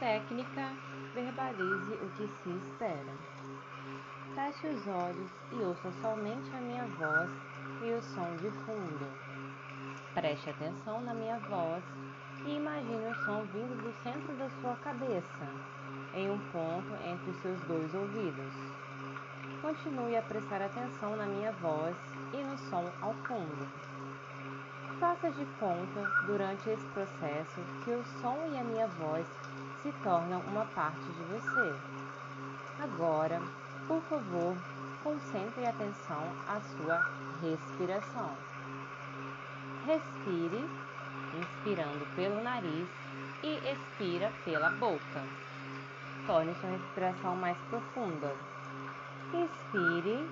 técnica, verbalize o que se espera. Feche os olhos e ouça somente a minha voz e o som de fundo. Preste atenção na minha voz e imagine o som vindo do centro da sua cabeça, em um ponto entre os seus dois ouvidos. Continue a prestar atenção na minha voz e no som ao fundo. Faça de conta, durante esse processo, que o som e a minha voz se tornam uma parte de você. Agora, por favor, concentre atenção à sua respiração. Respire, inspirando pelo nariz e expira pela boca. Torne sua respiração mais profunda. Inspire.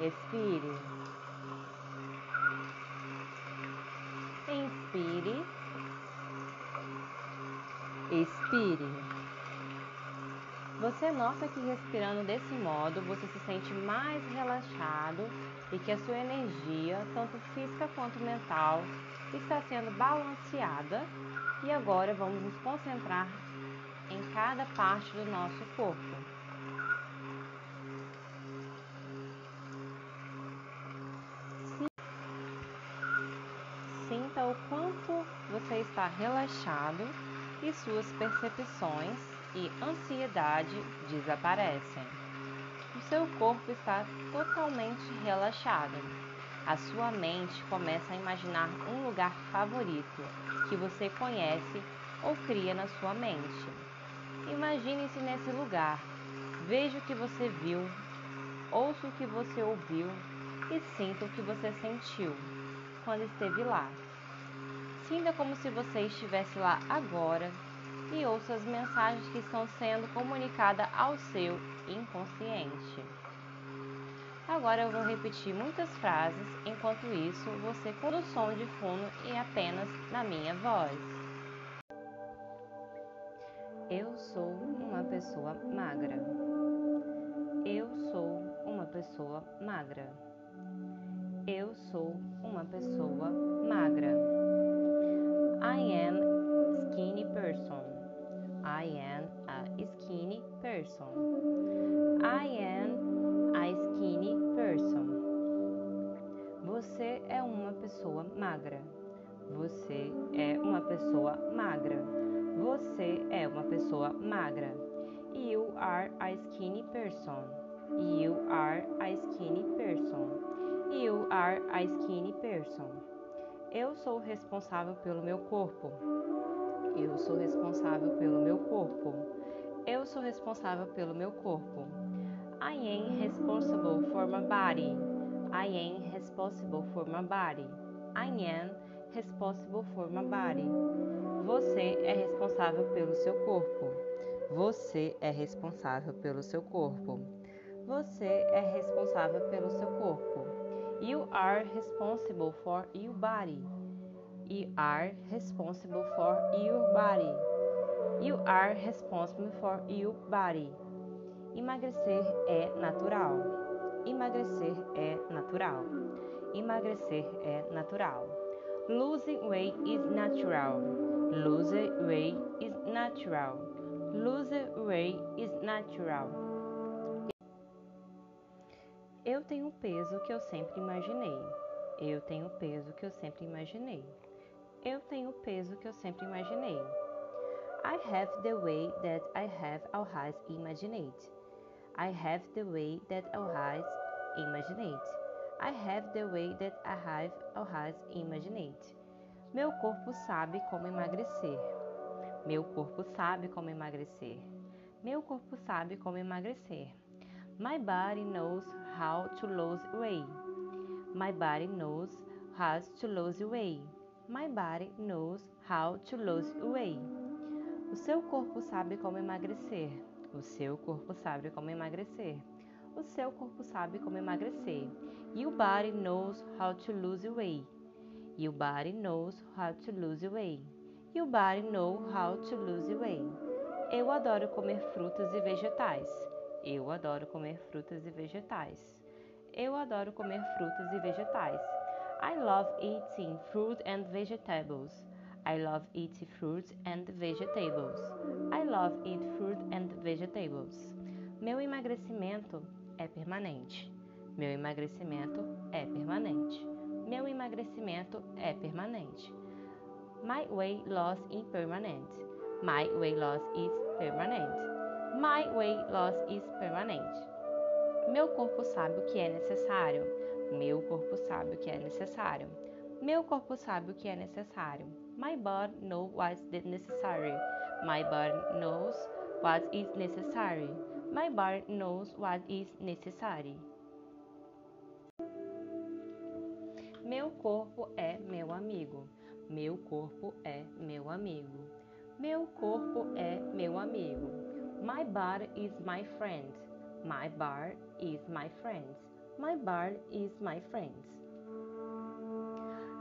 Expire. Inspire. Expire. Você nota que respirando desse modo você se sente mais relaxado e que a sua energia, tanto física quanto mental, está sendo balanceada. E agora vamos nos concentrar em cada parte do nosso corpo. Sinta o quanto você está relaxado e suas percepções e ansiedade desaparecem. O seu corpo está totalmente relaxado. A sua mente começa a imaginar um lugar favorito que você conhece ou cria na sua mente. Imagine-se nesse lugar. Veja o que você viu, ouça o que você ouviu e sinta o que você sentiu quando esteve lá. Sinta como se você estivesse lá agora e ouça as mensagens que estão sendo comunicadas ao seu inconsciente. Agora eu vou repetir muitas frases, enquanto isso você com o som de fundo e apenas na minha voz. Eu sou uma pessoa magra. Eu sou uma pessoa magra. Eu sou uma pessoa magra. I am a skinny person. I am a skinny person. Você é uma pessoa magra. Você é uma pessoa magra. Você é uma pessoa magra. You are a skinny person. You are a skinny person. You are a skinny person. Eu sou responsável pelo meu corpo. Eu sou responsável pelo meu corpo. Eu sou responsável pelo meu corpo. I am responsible for my body. I am responsible for my body. I am responsible for my body. Você é responsável pelo seu corpo. Você é responsável pelo seu corpo. Você é responsável pelo seu corpo. You are responsible for your body. You are responsible for your body. You are responsible for your body. Emagrecer é natural. Emagrecer é natural. Emagrecer é natural. Losing weight is natural. Lose weight is natural. Lose weight is natural. Eu tenho o peso que eu sempre imaginei. Eu tenho o peso que eu sempre imaginei. Eu tenho o peso que eu sempre imaginei. I have the way that I have always imagined. I have the way that I always imagined. I have the way that I have always imagined. Meu corpo sabe como emagrecer. Meu corpo sabe como emagrecer. Meu corpo sabe como emagrecer. My body knows how to lose weight. My body knows how to lose weight. My body knows how to lose weight. O seu corpo sabe como emagrecer. O seu corpo sabe como emagrecer. O seu corpo sabe como emagrecer. Your body knows how to lose weight. Your body knows how to lose weight. Your body knows how to lose weight. Eu adoro comer frutas e vegetais. Eu adoro comer frutas e vegetais. Eu adoro comer frutas e vegetais. I love eating fruit and vegetables. I love eating fruit and vegetables. I love eat fruit and vegetables. Meu emagrecimento é permanente. Meu emagrecimento é permanente. Meu emagrecimento é permanente. My weight loss is permanent. My weight loss is permanent. My weight loss is permanent. Meu corpo sabe o que é necessário. Meu corpo sabe o que é necessário. Meu corpo sabe o que é necessário. My body knows what is necessary. My body knows what is necessary. My body knows what is necessary. Meu corpo é meu amigo. Meu corpo é meu amigo. Meu corpo é meu amigo. My body is my friend. My bar is my friend. My bar is my friend.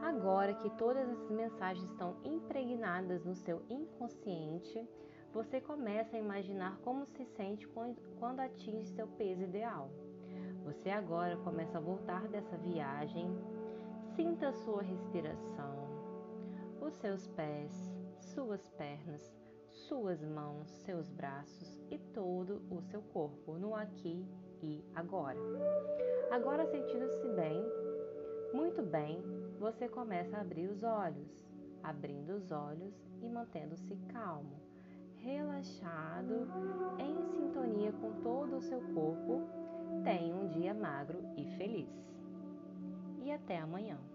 Agora que todas essas mensagens estão impregnadas no seu inconsciente, você começa a imaginar como se sente quando atinge seu peso ideal. Você agora começa a voltar dessa viagem, sinta sua respiração, os seus pés, suas pernas, suas mãos, seus braços e todo o seu corpo no aqui e agora. Agora sentindo-se bem, muito bem, você começa a abrir os olhos, abrindo os olhos e mantendo-se calmo, relaxado, em sintonia com todo o seu corpo. Tenha um dia magro e feliz. E até amanhã.